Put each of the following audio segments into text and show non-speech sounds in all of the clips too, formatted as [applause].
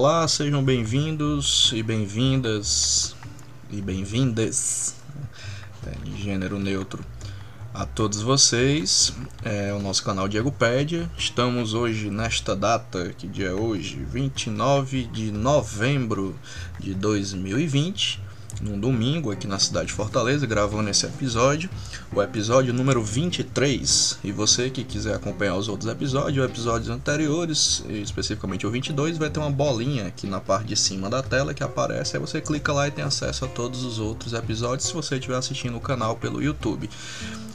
Olá, sejam bem-vindos e bem-vindas e bem-vindas é, em gênero neutro a todos vocês. É o nosso canal Diegopédia. Estamos hoje nesta data, que dia é hoje? 29 de novembro de 2020 num domingo aqui na cidade de Fortaleza, gravando esse episódio, o episódio número 23. E você que quiser acompanhar os outros episódios, os episódios anteriores, especificamente o 22, vai ter uma bolinha aqui na parte de cima da tela que aparece. Aí você clica lá e tem acesso a todos os outros episódios se você estiver assistindo o canal pelo YouTube.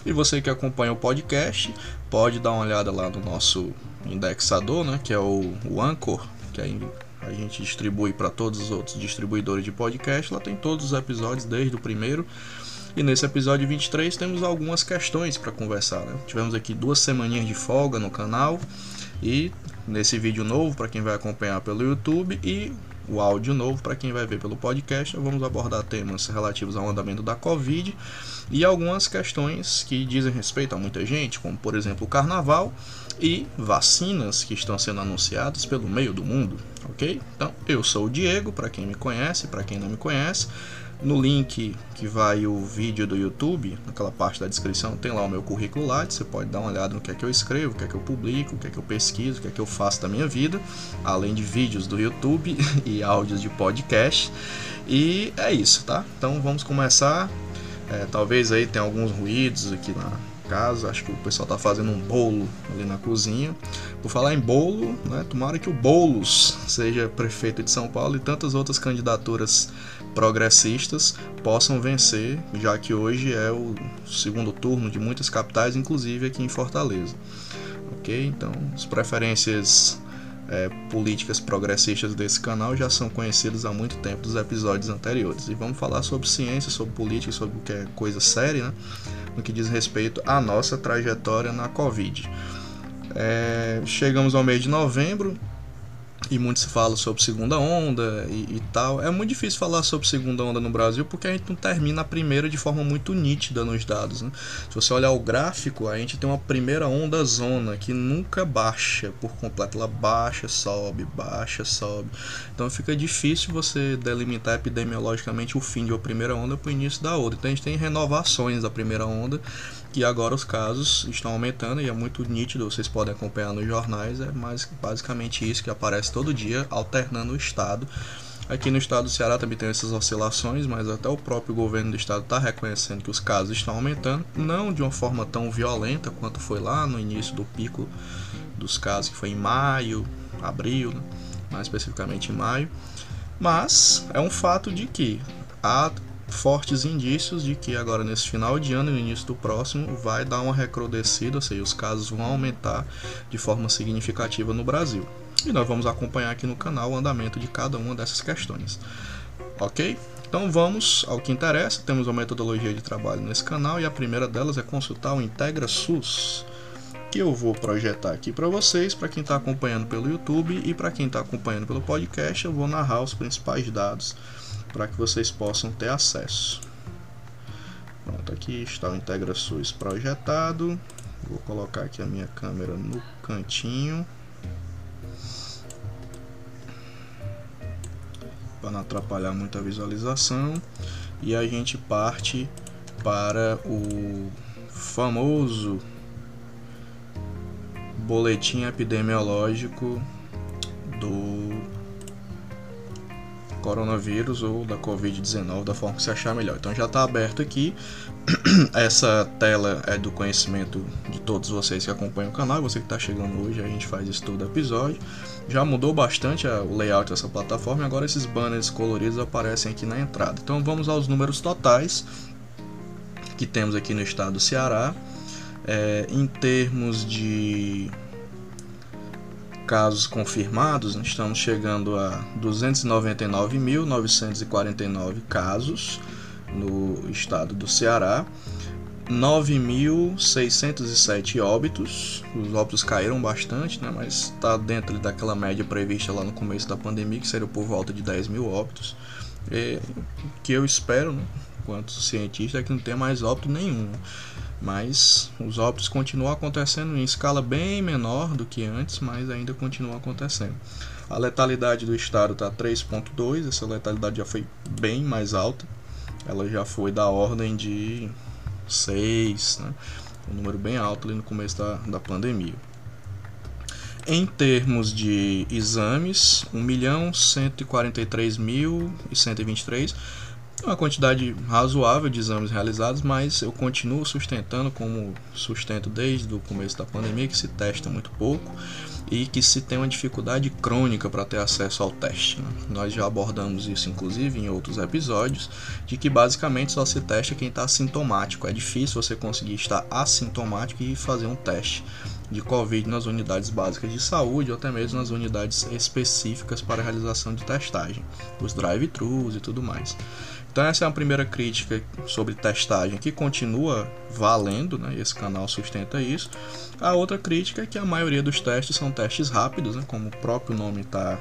E você que acompanha o podcast, pode dar uma olhada lá no nosso indexador, né, que é o, o Anchor, que é a gente distribui para todos os outros distribuidores de podcast. Lá tem todos os episódios, desde o primeiro. E nesse episódio 23 temos algumas questões para conversar. Né? Tivemos aqui duas semaninhas de folga no canal. E nesse vídeo novo, para quem vai acompanhar pelo YouTube, e o áudio novo para quem vai ver pelo podcast, vamos abordar temas relativos ao andamento da Covid e algumas questões que dizem respeito a muita gente, como por exemplo o carnaval e vacinas que estão sendo anunciadas pelo meio do mundo, ok? Então, eu sou o Diego, para quem me conhece, para quem não me conhece. No link que vai o vídeo do YouTube, naquela parte da descrição, tem lá o meu currículo lá, você pode dar uma olhada no que é que eu escrevo, o que é que eu publico, o que é que eu pesquiso, o que é que eu faço da minha vida, além de vídeos do YouTube [laughs] e áudios de podcast. E é isso, tá? Então vamos começar. É, talvez aí tenha alguns ruídos aqui na, casa. Acho que o pessoal tá fazendo um bolo ali na cozinha. Por falar em bolo, né, tomara que o Boulos seja prefeito de São Paulo e tantas outras candidaturas progressistas possam vencer, já que hoje é o segundo turno de muitas capitais, inclusive aqui em Fortaleza. Ok? Então, as preferências é, políticas progressistas desse canal já são conhecidas há muito tempo dos episódios anteriores. E vamos falar sobre ciência, sobre política, sobre o que é coisa séria, né? no que diz respeito à nossa trajetória na Covid. É, chegamos ao mês de novembro, e muito se fala sobre segunda onda e, e, tal. É muito difícil falar sobre segunda onda no Brasil porque a gente não termina a primeira de forma muito nítida nos dados. Né? Se você olhar o gráfico, a gente tem uma primeira onda zona que nunca baixa por completo. Ela baixa, sobe, baixa, sobe. Então fica difícil você delimitar epidemiologicamente o fim de uma primeira onda para o início da outra. Então a gente tem renovações da primeira onda e agora os casos estão aumentando e é muito nítido, vocês podem acompanhar nos jornais, é mais basicamente isso que aparece todo dia, alternando o estado. Aqui no estado do Ceará também tem essas oscilações, mas até o próprio governo do estado está reconhecendo que os casos estão aumentando, não de uma forma tão violenta quanto foi lá no início do pico dos casos, que foi em maio, abril, né? mais especificamente em maio. Mas é um fato de que há fortes indícios de que agora nesse final de ano e no início do próximo vai dar uma recrudescida, ou seja, os casos vão aumentar de forma significativa no Brasil. E nós vamos acompanhar aqui no canal o andamento de cada uma dessas questões. Ok? Então vamos ao que interessa. Temos uma metodologia de trabalho nesse canal e a primeira delas é consultar o Integra SUS, que eu vou projetar aqui para vocês, para quem está acompanhando pelo YouTube e para quem está acompanhando pelo podcast, eu vou narrar os principais dados para que vocês possam ter acesso. Pronto, aqui está o Integra SUS projetado. Vou colocar aqui a minha câmera no cantinho. Para não atrapalhar muito a visualização. E a gente parte para o famoso boletim epidemiológico do coronavírus ou da Covid-19, da forma que você achar melhor. Então já está aberto aqui. [clears throat] Essa tela é do conhecimento de todos vocês que acompanham o canal. Você que está chegando hoje, a gente faz isso todo episódio. Já mudou bastante o layout dessa plataforma e agora esses banners coloridos aparecem aqui na entrada. Então vamos aos números totais que temos aqui no estado do Ceará. É, em termos de casos confirmados, estamos chegando a 299.949 casos no estado do Ceará, 9.607 óbitos. Os óbitos caíram bastante, né, mas está dentro daquela média prevista lá no começo da pandemia, que seria por volta de 10 mil óbitos. E, o que eu espero, né, enquanto cientista, é que não tenha mais óbito nenhum mas os óbitos continuam acontecendo em escala bem menor do que antes, mas ainda continuam acontecendo. A letalidade do estado está 3.2, essa letalidade já foi bem mais alta, ela já foi da ordem de 6, né? um número bem alto ali no começo da, da pandemia. Em termos de exames, 1.143.123 uma quantidade razoável de exames realizados, mas eu continuo sustentando, como sustento desde o começo da pandemia, que se testa muito pouco e que se tem uma dificuldade crônica para ter acesso ao teste. Né? Nós já abordamos isso, inclusive, em outros episódios, de que basicamente só se testa quem está sintomático. É difícil você conseguir estar assintomático e fazer um teste de Covid nas unidades básicas de saúde ou até mesmo nas unidades específicas para realização de testagem, os drive-thrus e tudo mais. Então essa é a primeira crítica sobre testagem que continua valendo, né? esse canal sustenta isso. A outra crítica é que a maioria dos testes são testes rápidos, né? como o próprio nome está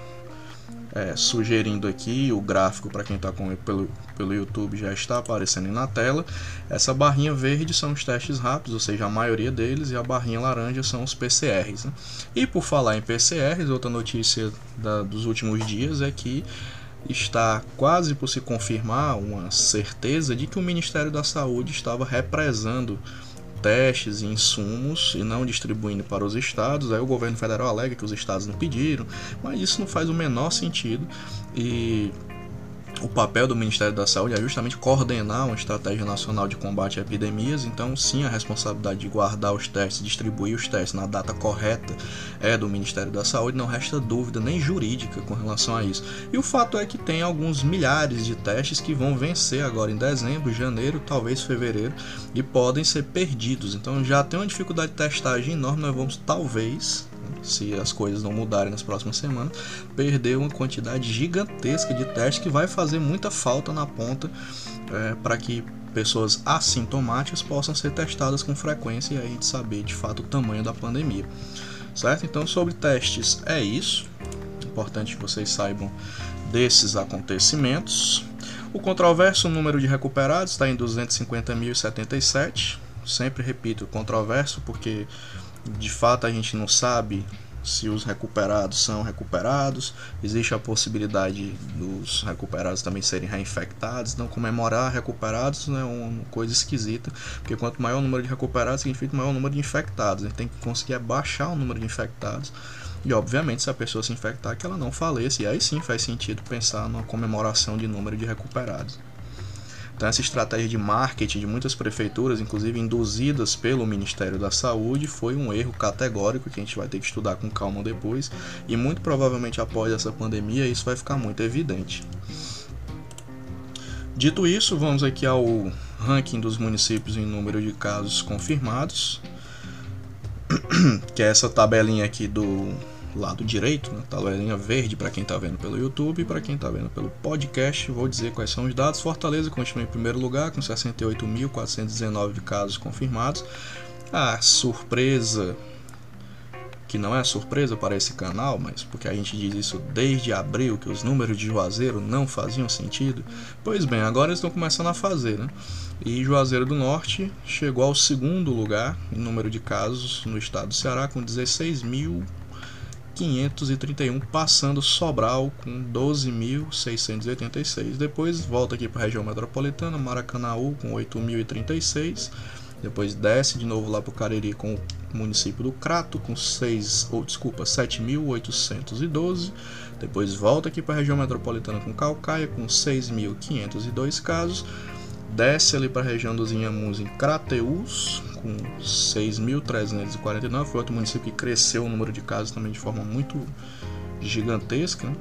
é, sugerindo aqui, o gráfico para quem está pelo, pelo YouTube já está aparecendo na tela. Essa barrinha verde são os testes rápidos, ou seja, a maioria deles, e a barrinha laranja são os PCRs. Né? E por falar em PCRs, outra notícia da, dos últimos dias é que está quase por se confirmar uma certeza de que o Ministério da Saúde estava represando testes e insumos e não distribuindo para os estados. Aí o governo federal alega que os estados não pediram, mas isso não faz o menor sentido e o papel do Ministério da Saúde é justamente coordenar uma estratégia nacional de combate a epidemias, então sim a responsabilidade de guardar os testes, distribuir os testes na data correta é do Ministério da Saúde, não resta dúvida nem jurídica com relação a isso. E o fato é que tem alguns milhares de testes que vão vencer agora em dezembro, janeiro, talvez fevereiro e podem ser perdidos. Então já tem uma dificuldade de testagem enorme, nós vamos talvez se as coisas não mudarem nas próximas semanas, perder uma quantidade gigantesca de testes que vai fazer muita falta na ponta é, para que pessoas assintomáticas possam ser testadas com frequência e aí de saber de fato o tamanho da pandemia. Certo? Então, sobre testes é isso. Importante que vocês saibam desses acontecimentos. O controverso número de recuperados está em 250.077. Sempre repito, controverso porque de fato a gente não sabe se os recuperados são recuperados, existe a possibilidade dos recuperados também serem reinfectados. Então, comemorar recuperados é uma coisa esquisita, porque quanto maior o número de recuperados, significa maior o número de infectados. A gente tem que conseguir abaixar o número de infectados. E, obviamente, se a pessoa se infectar, que ela não faleça. E aí sim faz sentido pensar numa comemoração de número de recuperados. Então, essa estratégia de marketing de muitas prefeituras, inclusive induzidas pelo Ministério da Saúde, foi um erro categórico que a gente vai ter que estudar com calma depois. E muito provavelmente após essa pandemia, isso vai ficar muito evidente. Dito isso, vamos aqui ao ranking dos municípios em número de casos confirmados, [clears throat] que é essa tabelinha aqui do lado direito, né, tabelinha verde para quem está vendo pelo YouTube e para quem está vendo pelo podcast, vou dizer quais são os dados. Fortaleza continua em primeiro lugar com 68.419 casos confirmados. A surpresa, que não é surpresa para esse canal, mas porque a gente diz isso desde abril, que os números de Juazeiro não faziam sentido. Pois bem, agora eles estão começando a fazer, né? E Juazeiro do Norte chegou ao segundo lugar em número de casos no estado do Ceará, com 16 mil 531, passando Sobral com 12.686. Depois volta aqui para a região metropolitana, Maracanaú com 8.036, Depois desce de novo lá para o Cariri com o município do Crato com 6, ou desculpa, 7.812. Depois volta aqui para a região metropolitana com Calcaia com 6.502 casos. Desce ali para a região dos Inhamuns em Crateús com 6.349. Foi outro município que cresceu o número de casos também de forma muito gigantesca. Né?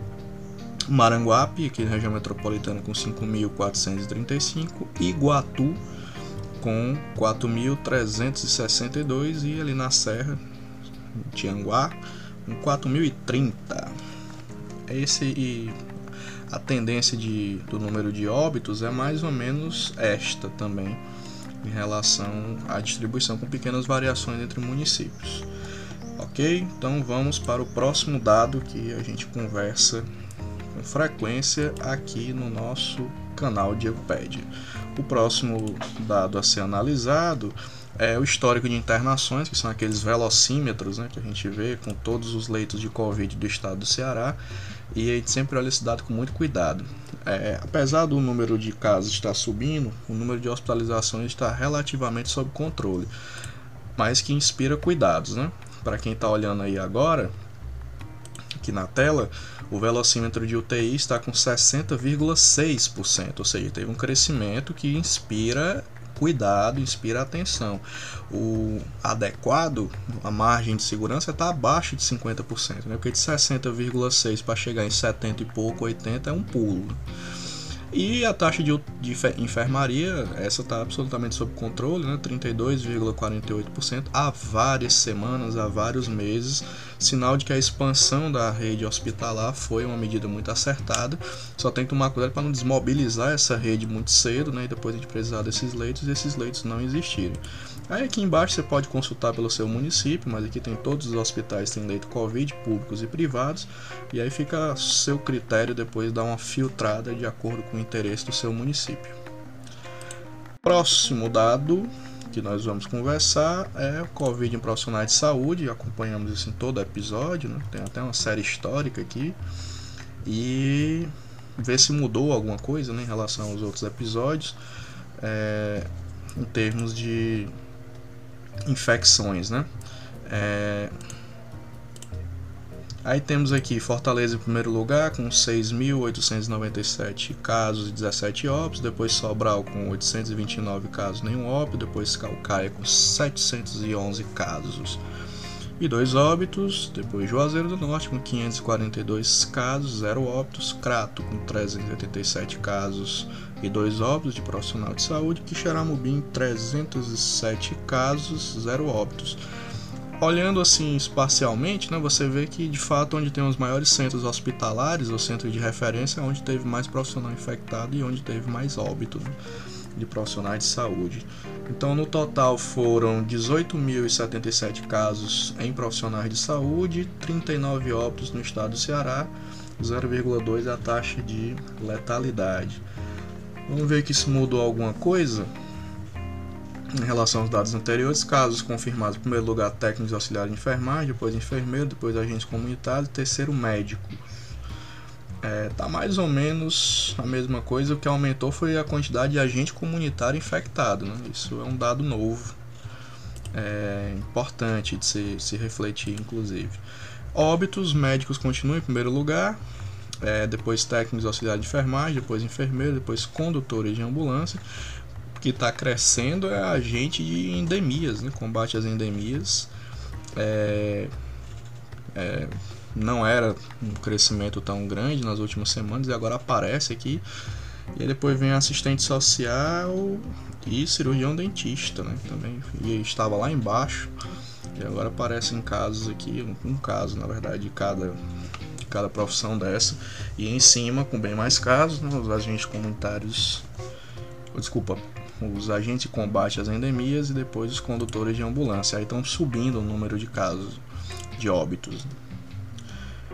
Maranguape, aqui na região metropolitana, com 5.435. Iguatu, com 4.362. E ali na Serra, Tianguá, com 4.030. Esse e a tendência de, do número de óbitos é mais ou menos esta também, em relação à distribuição, com pequenas variações entre municípios. Ok? Então vamos para o próximo dado que a gente conversa com frequência aqui no nosso canal de Ecopédia. O próximo dado a ser analisado é o histórico de internações, que são aqueles velocímetros né, que a gente vê com todos os leitos de Covid do estado do Ceará, e a gente sempre olha esse dado com muito cuidado. É, apesar do número de casos estar subindo, o número de hospitalizações está relativamente sob controle, mas que inspira cuidados. Né? Para quem está olhando aí agora, aqui na tela, o velocímetro de UTI está com 60,6%, ou seja, teve um crescimento que inspira cuidado, inspira atenção. O adequado, a margem de segurança está abaixo de 50%, né? porque de 60,6% para chegar em 70 e pouco, 80 é um pulo. E a taxa de, de enfermaria, essa está absolutamente sob controle, né? 32,48% há várias semanas, há vários meses, sinal de que a expansão da rede hospitalar foi uma medida muito acertada. Só tem que tomar cuidado para não desmobilizar essa rede muito cedo, né? E depois a gente precisar desses leitos e esses leitos não existirem. Aí aqui embaixo você pode consultar pelo seu município, mas aqui tem todos os hospitais tem leito Covid, públicos e privados, e aí fica seu critério depois dar uma filtrada de acordo com o interesse do seu município. Próximo dado que nós vamos conversar é o Covid em profissionais de saúde, acompanhamos isso em todo episódio, né? tem até uma série histórica aqui, e ver se mudou alguma coisa né, em relação aos outros episódios, é, em termos de infecções, né? É... Aí temos aqui Fortaleza em primeiro lugar com 6.897 casos e 17 óbitos, depois Sobral com 829 casos, nenhum óbito, depois Calcaia com 711 casos e dois óbitos, depois Juazeiro do Norte com 542 casos, zero óbitos, Crato com 387 casos e dois óbitos de profissional de saúde, Quixeramobim 307 casos, zero óbitos. Olhando assim espacialmente, né, você vê que de fato onde tem os maiores centros hospitalares, ou centros de referência, é onde teve mais profissional infectado e onde teve mais óbito. Né? De profissionais de saúde. Então, no total foram 18.077 casos em profissionais de saúde, 39 óbitos no estado do Ceará, 0,2 a taxa de letalidade. Vamos ver que isso mudou alguma coisa em relação aos dados anteriores. Casos confirmados, em primeiro lugar, técnicos auxiliares de enfermagem, depois enfermeiro, depois agentes comunitários, terceiro médico é, tá mais ou menos a mesma coisa. O que aumentou foi a quantidade de agente comunitário infectado. Né? Isso é um dado novo, é, importante de se, se refletir, inclusive. Óbitos, médicos continuam em primeiro lugar, é, depois técnicos auxiliares de enfermagem, depois enfermeiro, depois condutores de ambulância. O que está crescendo é agente de endemias, né? combate às endemias. É, é, não era um crescimento tão grande nas últimas semanas e agora aparece aqui. E depois vem assistente social e cirurgião dentista, né? Também e estava lá embaixo. E agora aparecem casos aqui, um caso na verdade de cada, de cada profissão dessa. E em cima, com bem mais casos, né? os agentes comunitários. Desculpa, os agentes de combate às endemias e depois os condutores de ambulância. Aí estão subindo o número de casos de óbitos.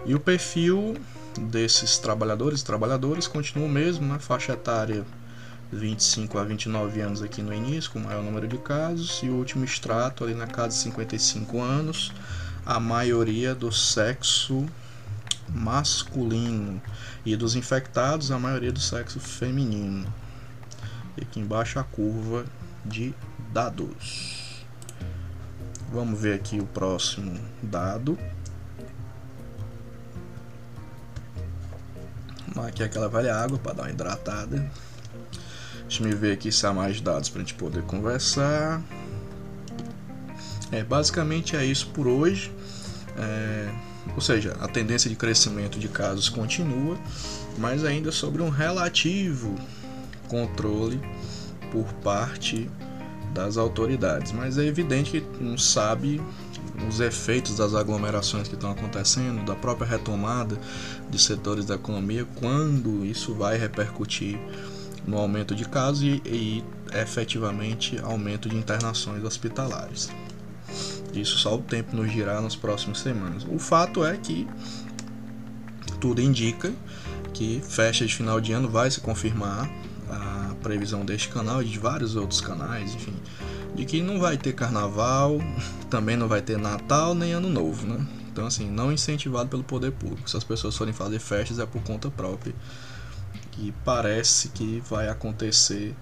E o perfil desses trabalhadores e trabalhadoras continua o mesmo, né? faixa etária 25 a 29 anos aqui no início, com o maior número de casos, e o último extrato ali na casa de 55 anos, a maioria do sexo masculino e dos infectados, a maioria do sexo feminino. E aqui embaixo a curva de dados. Vamos ver aqui o próximo dado. Aqui aquela velha água para dar uma hidratada. Deixa eu ver aqui se há mais dados para a gente poder conversar. É, basicamente é isso por hoje. É, ou seja, a tendência de crescimento de casos continua, mas ainda sobre um relativo controle por parte das autoridades. Mas é evidente que não sabe os efeitos das aglomerações que estão acontecendo, da própria retomada de setores da economia, quando isso vai repercutir no aumento de casos e, e efetivamente aumento de internações hospitalares. Isso só o tempo nos dirá nas próximas semanas. O fato é que tudo indica que festa de final de ano vai se confirmar a previsão deste canal e de vários outros canais, enfim, de que não vai ter carnaval, [laughs] também não vai ter Natal nem Ano Novo, né? Então, assim, não incentivado pelo poder público. Se as pessoas forem fazer festas é por conta própria. E parece que vai acontecer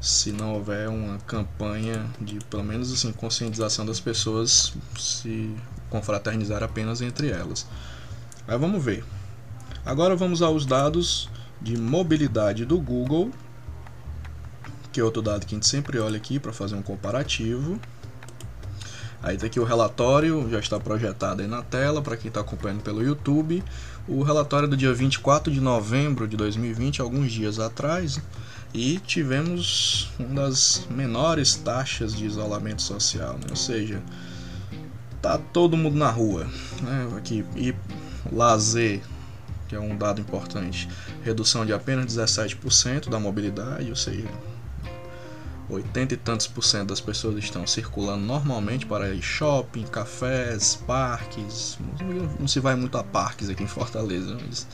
se não houver uma campanha de pelo menos assim conscientização das pessoas se confraternizar apenas entre elas. Aí vamos ver. Agora vamos aos dados de mobilidade do Google, que é outro dado que a gente sempre olha aqui para fazer um comparativo. Aí tá aqui o relatório, já está projetado aí na tela para quem está acompanhando pelo YouTube. O relatório do dia 24 de novembro de 2020, alguns dias atrás e tivemos uma das menores taxas de isolamento social, né? ou seja, tá todo mundo na rua, né? Aqui e lazer, que é um dado importante, redução de apenas 17% da mobilidade, ou seja, 80 e tantos por cento das pessoas estão circulando normalmente para ir shopping, cafés, parques. Não se vai muito a parques aqui em Fortaleza, mas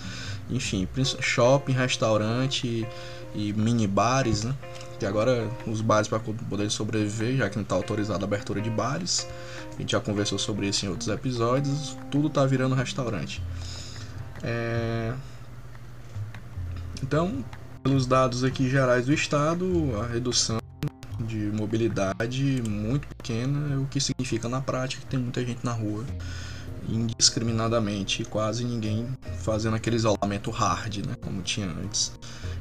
enfim, shopping, restaurante e mini bares, né? Que agora os bares para poder sobreviver, já que não está autorizada a abertura de bares. A gente já conversou sobre isso em outros episódios. Tudo está virando restaurante. É... Então, pelos dados aqui gerais do estado, a redução de mobilidade muito pequena, o que significa na prática que tem muita gente na rua indiscriminadamente, quase ninguém fazendo aquele isolamento hard, né, como tinha antes.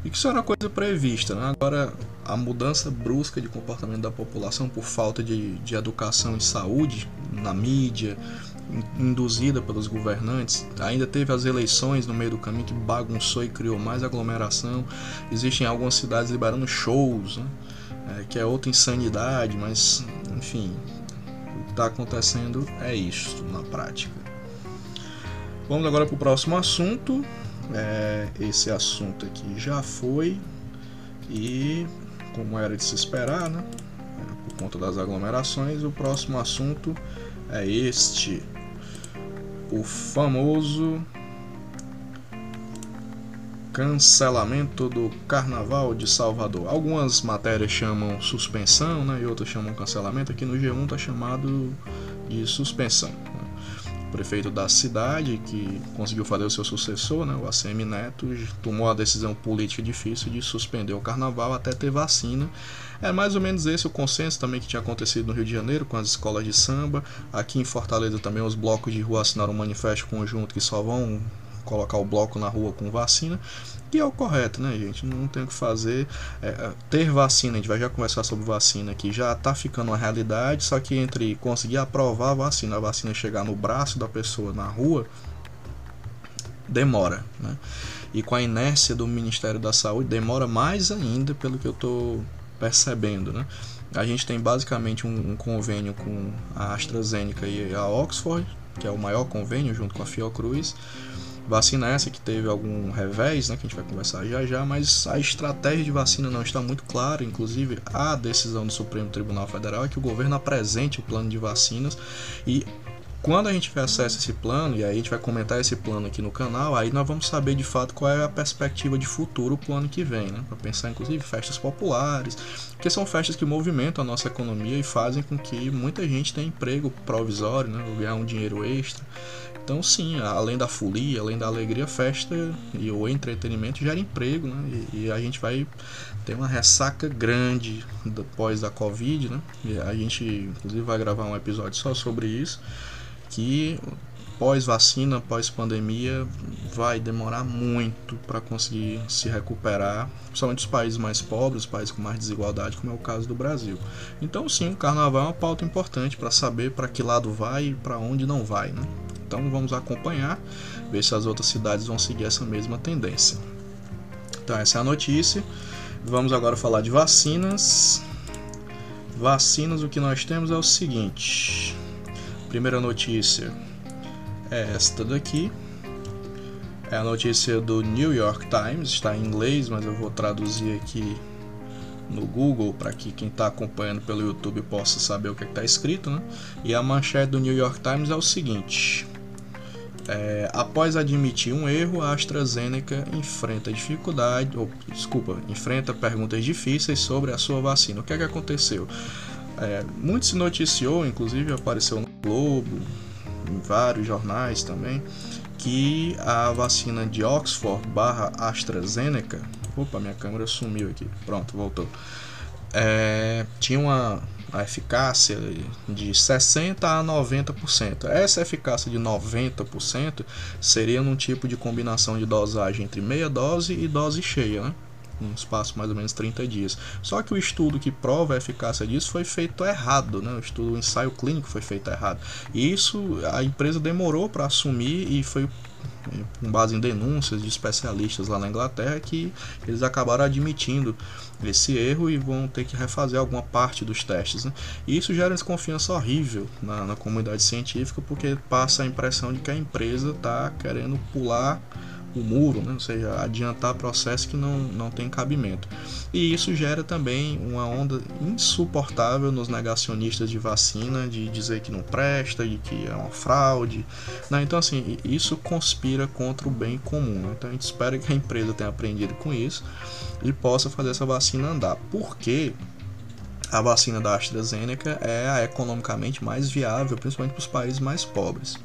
E que isso era uma coisa prevista, né? Agora, a mudança brusca de comportamento da população por falta de, de educação e saúde na mídia, induzida pelos governantes, ainda teve as eleições no meio do caminho que bagunçou e criou mais aglomeração. Existem algumas cidades liberando shows, né? É, que é outra insanidade, mas enfim, o que está acontecendo é isso na prática. Vamos agora para o próximo assunto, é, esse assunto aqui já foi e, como era de se esperar, né? É, por conta das aglomerações, o próximo assunto é este: o famoso cancelamento do Carnaval de Salvador. Algumas matérias chamam suspensão, né, e outras chamam cancelamento. Aqui no G1 está chamado de suspensão prefeito da cidade, que conseguiu fazer o seu sucessor, né, o ACM Neto, tomou a decisão política difícil de suspender o carnaval até ter vacina. É mais ou menos esse o consenso também que tinha acontecido no Rio de Janeiro com as escolas de samba. Aqui em Fortaleza também os blocos de rua assinaram um manifesto conjunto que só vão colocar o bloco na rua com vacina, que é o correto, né, gente? Não tem o que fazer. É, é, ter vacina, a gente vai já conversar sobre vacina aqui, já tá ficando uma realidade, só que entre conseguir aprovar a vacina, a vacina chegar no braço da pessoa na rua, demora, né? E com a inércia do Ministério da Saúde, demora mais ainda, pelo que eu estou percebendo, né? A gente tem basicamente um, um convênio com a AstraZeneca e a Oxford, que é o maior convênio junto com a Fiocruz. Vacina essa que teve algum revés, né, que a gente vai conversar já já, mas a estratégia de vacina não está muito clara. Inclusive, a decisão do Supremo Tribunal Federal é que o governo apresente o plano de vacinas e Quando a gente tiver acesso a esse plano, e aí a gente vai comentar esse plano aqui no canal, aí nós vamos saber de fato qual é a perspectiva de futuro pro ano que vem, né? Para pensar inclusive festas populares, que são festas que movimentam a nossa economia e fazem com que muita gente tenha emprego provisório, né? Ou ganhar um dinheiro extra. Então, sim, além da folia, além da alegria, festa e o entretenimento gera emprego, né? E, e a gente vai ter uma ressaca grande depois da Covid, né? E a gente, inclusive, vai gravar um episódio só sobre isso que pós-vacina, pós-pandemia, vai demorar muito para conseguir se recuperar, principalmente os países mais pobres, os países com mais desigualdade, como é o caso do Brasil. Então, sim, o carnaval é uma pauta importante para saber para que lado vai e para onde não vai. Né? Então, vamos acompanhar, ver se as outras cidades vão seguir essa mesma tendência. Então, essa é a notícia. Vamos agora falar de vacinas. Vacinas, o que nós temos é o seguinte primeira notícia é esta daqui. É a notícia do New York Times, está em inglês, mas eu vou traduzir aqui no Google para que quem está acompanhando pelo YouTube possa saber o que é está escrito. Né? E a manchete do New York Times é o seguinte: é, após admitir um erro, a AstraZeneca enfrenta dificuldade, ou desculpa, enfrenta perguntas difíceis sobre a sua vacina. O que é que aconteceu? É, muito se noticiou, inclusive apareceu Globo, em vários jornais também, que a vacina de Oxford barra AstraZeneca. Opa, minha câmera sumiu aqui. Pronto, voltou. É, tinha uma, uma eficácia de 60% a 90%. Essa eficácia de 90% seria num tipo de combinação de dosagem entre meia dose e dose cheia. Né? Um espaço mais ou menos 30 dias. Só que o estudo que prova a eficácia disso foi feito errado, né? o estudo, o ensaio clínico foi feito errado. E isso a empresa demorou para assumir e foi com base em denúncias de especialistas lá na Inglaterra que eles acabaram admitindo esse erro e vão ter que refazer alguma parte dos testes. Né? E isso gera desconfiança horrível na, na comunidade científica porque passa a impressão de que a empresa está querendo pular o muro, né? ou seja, adiantar processo que não, não tem cabimento. E isso gera também uma onda insuportável nos negacionistas de vacina, de dizer que não presta, de que é uma fraude. Né? Então, assim, isso conspira contra o bem comum. Né? Então, a gente espera que a empresa tenha aprendido com isso e possa fazer essa vacina andar. Porque a vacina da AstraZeneca é a economicamente mais viável, principalmente para os países mais pobres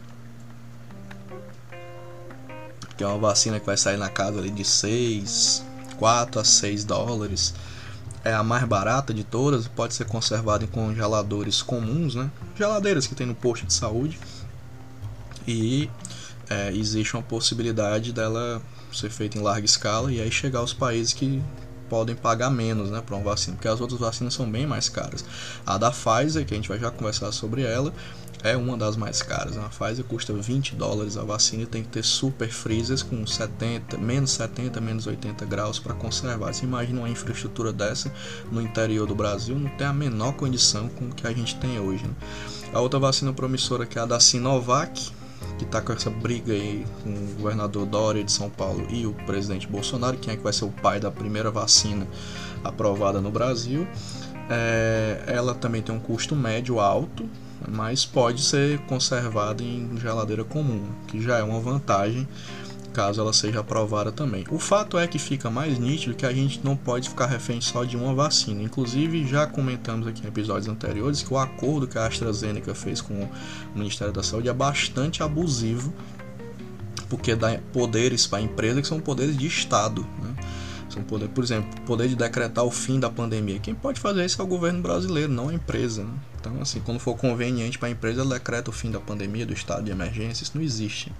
que é uma vacina que vai sair na casa ali de 6, 4 a 6 dólares. É a mais barata de todas, pode ser conservada em congeladores comuns, né? Geladeiras que tem no posto de saúde. E é, existe uma possibilidade dela ser feita em larga escala e aí chegar aos países que podem pagar menos né, para uma vacina, porque as outras vacinas são bem mais caras. A da Pfizer, que a gente vai já conversar sobre ela, é uma das mais caras. A Pfizer custa 20 dólares a vacina e tem que ter super freezers com 70, menos 70, menos 80 graus para conservar. Você imagina uma infraestrutura dessa no interior do Brasil, não tem a menor condição com o que a gente tem hoje. Né? A outra vacina promissora que é a da Sinovac, que está com essa briga aí com o governador Dória de São Paulo e o presidente Bolsonaro, quem é que vai ser o pai da primeira vacina aprovada no Brasil. É, ela também tem um custo médio alto, mas pode ser conservada em geladeira comum, que já é uma vantagem caso ela seja aprovada também. O fato é que fica mais nítido que a gente não pode ficar refém só de uma vacina. Inclusive, já comentamos aqui em episódios anteriores que o acordo que a AstraZeneca fez com o Ministério da Saúde é bastante abusivo, porque dá poderes para a empresa que são poderes de Estado. Né? São poder, por exemplo, poder de decretar o fim da pandemia. Quem pode fazer isso é o governo brasileiro, não a empresa. Né? Então, assim, quando for conveniente para a empresa, decreta o fim da pandemia, do estado de emergência. Isso não existe.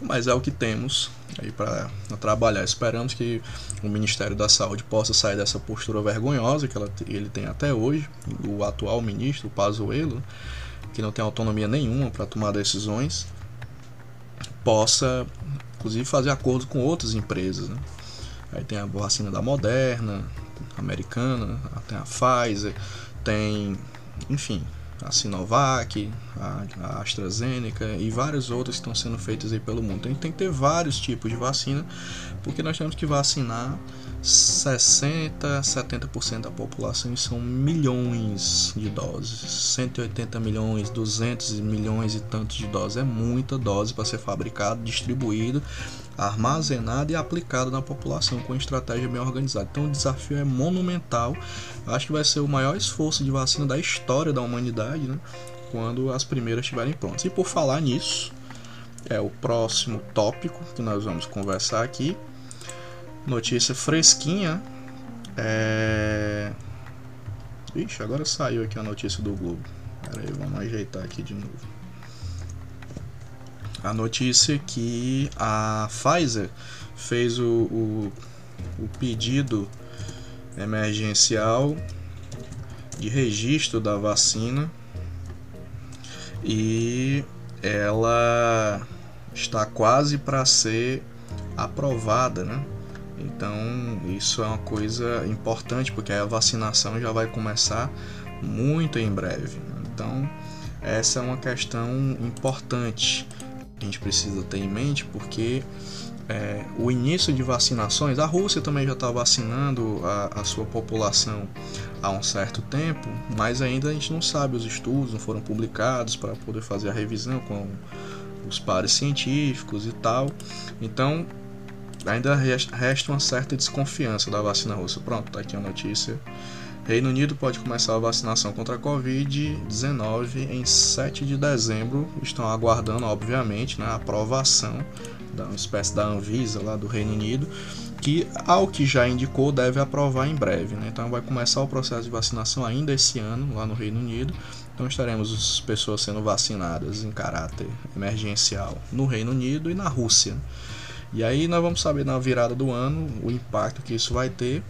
Mas é o que temos aí para trabalhar. Esperamos que o Ministério da Saúde possa sair dessa postura vergonhosa que ela, ele tem até hoje, o atual ministro, o Pazuello, que não tem autonomia nenhuma para tomar decisões, possa inclusive fazer acordo com outras empresas. Né? Aí tem a vacina da Moderna, americana, tem a Pfizer, tem, enfim, a Sinovac, a, AstraZeneca e várias outras que estão sendo feitas aí pelo mundo. Então a gente tem que ter vários tipos de vacina, porque nós temos que vacinar 60, 70% da população e são milhões de doses, 180 milhões, 200 milhões e tantos de doses, é muita dose para ser fabricado, distribuído, armazenado e aplicado na população com estratégia bem organizada. Então o desafio é monumental. Acho que vai ser o maior esforço de vacina da história da humanidade, né? quando as primeiras estiverem prontas. E por falar nisso, é o próximo tópico que nós vamos conversar aqui Notícia fresquinha. É... Ixi, agora saiu aqui a notícia do Globo. Pera aí, vamos ajeitar aqui de novo. A notícia que a Pfizer fez o, o, o pedido emergencial de registro da vacina e ela está quase para ser aprovada, né? Então, isso é uma coisa importante porque a vacinação já vai começar muito em breve. Então, essa é uma questão importante a gente precisa ter em mente porque é, o início de vacinações, a Rússia também já está vacinando a, a, sua população há um certo tempo, mas ainda a gente não sabe, os estudos não foram publicados para poder fazer a revisão com os pares científicos e tal. Então, ainda resta uma certa desconfiança da vacina russa. Pronto, tá aqui a notícia. Reino Unido pode começar a vacinação contra a Covid-19 em 7 de dezembro. Estão aguardando, obviamente, né, a aprovação da uma espécie da Anvisa lá do Reino Unido, que, ao que já indicou, deve aprovar em breve. Né? Então, vai começar o processo de vacinação ainda esse ano lá no Reino Unido. Então, estaremos as pessoas sendo vacinadas em caráter emergencial no Reino Unido e na Rússia. E aí nós vamos saber na virada do ano o impacto que isso vai ter,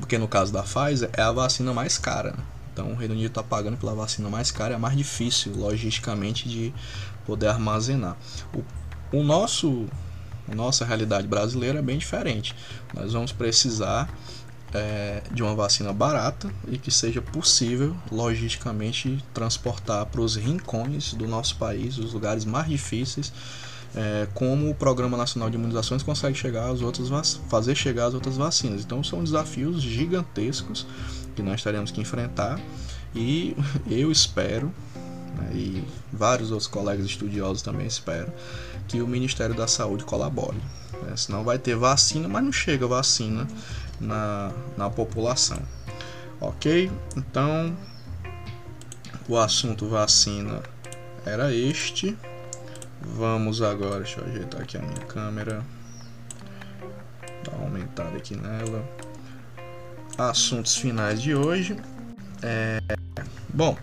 porque no caso da Pfizer é a vacina mais cara. Né? Então o Reino Unido está pagando pela vacina mais cara, é mais difícil logisticamente de poder armazenar. O, o nosso, a nossa realidade brasileira é bem diferente. Nós vamos precisar é, de uma vacina barata e que seja possível logisticamente transportar para os rincões do nosso país, os lugares mais difíceis é, como o Programa Nacional de Imunizações consegue chegar às outras fazer chegar às outras vacinas. Então são desafios gigantescos que nós teremos que enfrentar e [laughs] eu espero né, e vários outros colegas estudiosos também esperam que o Ministério da Saúde colabore. Né? Senão vai ter vacina, mas não chega vacina na, na população. Ok? Então o assunto vacina era este. Vamos agora, deixa eu ajeitar aqui a minha câmera. Dar uma aumentada aqui nela. Assuntos finais de hoje. É, bom,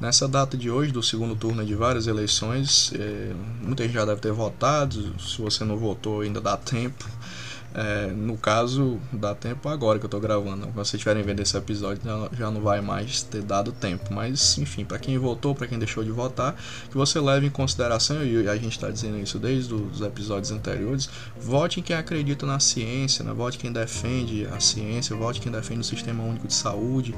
nessa data de hoje, do segundo turno de várias eleições, é, muita gente já deve ter votado. Se você não votou, ainda dá tempo. É, no caso, dá tempo agora que eu tô gravando. Quando vocês estiverem vendo esse episódio, já não vai mais ter dado tempo. Mas, enfim, para quem votou, para quem deixou de votar, que você leve em consideração, e a gente está dizendo isso desde os episódios anteriores, vote em quem acredita na ciência, né? vote quem defende a ciência, vote quem defende o sistema único de saúde.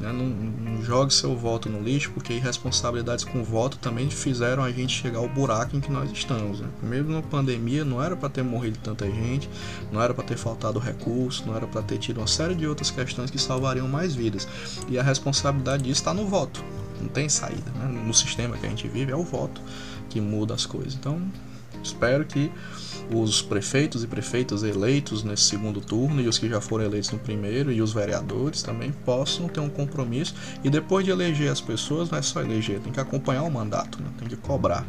Né? Não, não jogue seu voto no lixo, porque irresponsabilidades com voto também fizeram a gente chegar ao buraco em que nós estamos. Né? Mesmo na pandemia, não era para ter morrido tanta gente não era para ter faltado recurso, não era para ter tido uma série de outras questões que salvariam mais vidas. E a responsabilidade disso está no voto, não tem saída. Né? No sistema que a gente vive é o voto que muda as coisas. Então, espero que os prefeitos e prefeitas eleitos nesse segundo turno e os que já foram eleitos no primeiro e os vereadores também possam ter um compromisso e depois de eleger as pessoas não é só eleger, tem que acompanhar o mandato, né? tem que cobrar.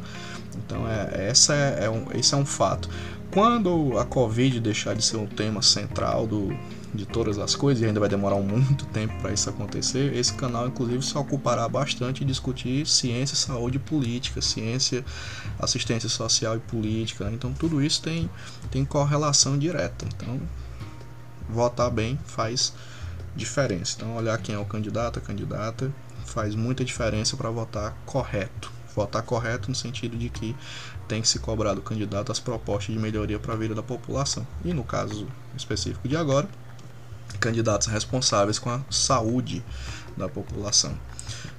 Então é, essa é, é um, esse é um fato. Quando a Covid deixar de ser um tema central do, de todas as coisas, e ainda vai demorar muito tempo para isso acontecer, esse canal, inclusive, se ocupará bastante em discutir ciência, saúde e política, ciência, assistência social e política. Né? Então, tudo isso tem, tem correlação direta. Então, votar bem faz diferença. Então, olhar quem é o candidato, a candidata, faz muita diferença para votar correto. Votar correto no sentido de que tem que se cobrar do candidato as propostas de melhoria para a vida da população. E no caso específico de agora, candidatos responsáveis com a saúde da população.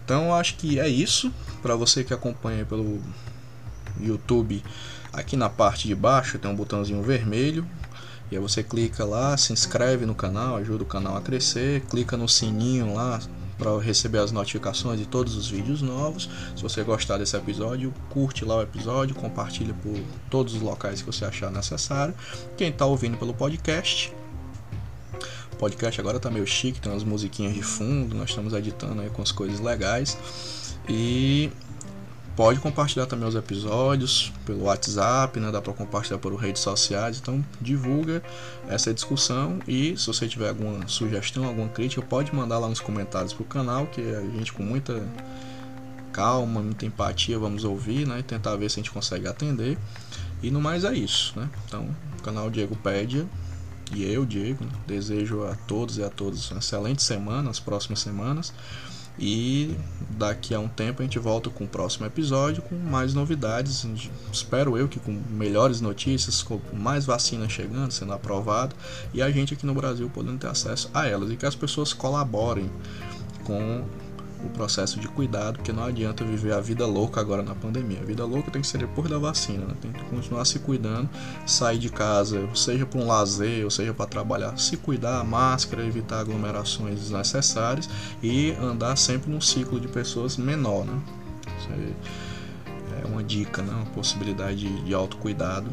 Então acho que é isso. Para você que acompanha pelo YouTube, aqui na parte de baixo tem um botãozinho vermelho E aí você clica lá, se inscreve no canal, ajuda o canal a crescer, clica no sininho lá para receber as notificações de todos os vídeos novos. Se você gostar desse episódio, curte lá o episódio, compartilha por todos os locais que você achar necessário. Quem está ouvindo pelo podcast, o podcast agora tá meio chique, tem umas musiquinhas de fundo, nós estamos editando aí com as coisas legais. E pode compartilhar também os episódios pelo WhatsApp, né? Dá para compartilhar por redes sociais. Então divulga essa discussão e se você tiver alguma sugestão, alguma crítica, pode mandar lá nos comentários pro canal, que a gente com muita calma, muita empatia vamos ouvir, né? E tentar ver se a gente consegue atender. E no mais é isso, né? Então, o canal Diego Pédia e eu, Diego, desejo a todos e a todas uma excelente semana, as próximas semanas. E daqui a um tempo a gente volta com o próximo episódio com mais novidades. Espero eu que com melhores notícias, com mais vacinas chegando, sendo aprovado, e a gente aqui no Brasil podendo ter acesso a elas e que as pessoas colaborem com o processo de cuidado, porque não adianta viver a vida louca agora na pandemia. A vida louca tem que ser depois da vacina, né? tem que continuar se cuidando, sair de casa, seja para um lazer, ou seja para trabalhar, se cuidar, máscara, evitar aglomerações desnecessárias e andar sempre num ciclo de pessoas menor, né? É uma dica, né? Uma possibilidade de autocuidado.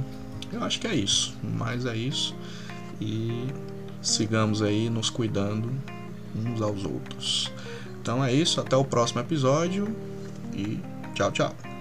Eu acho que é isso, mas é isso. E sigamos aí nos cuidando uns aos outros. Então é isso, até o próximo episódio e tchau, tchau.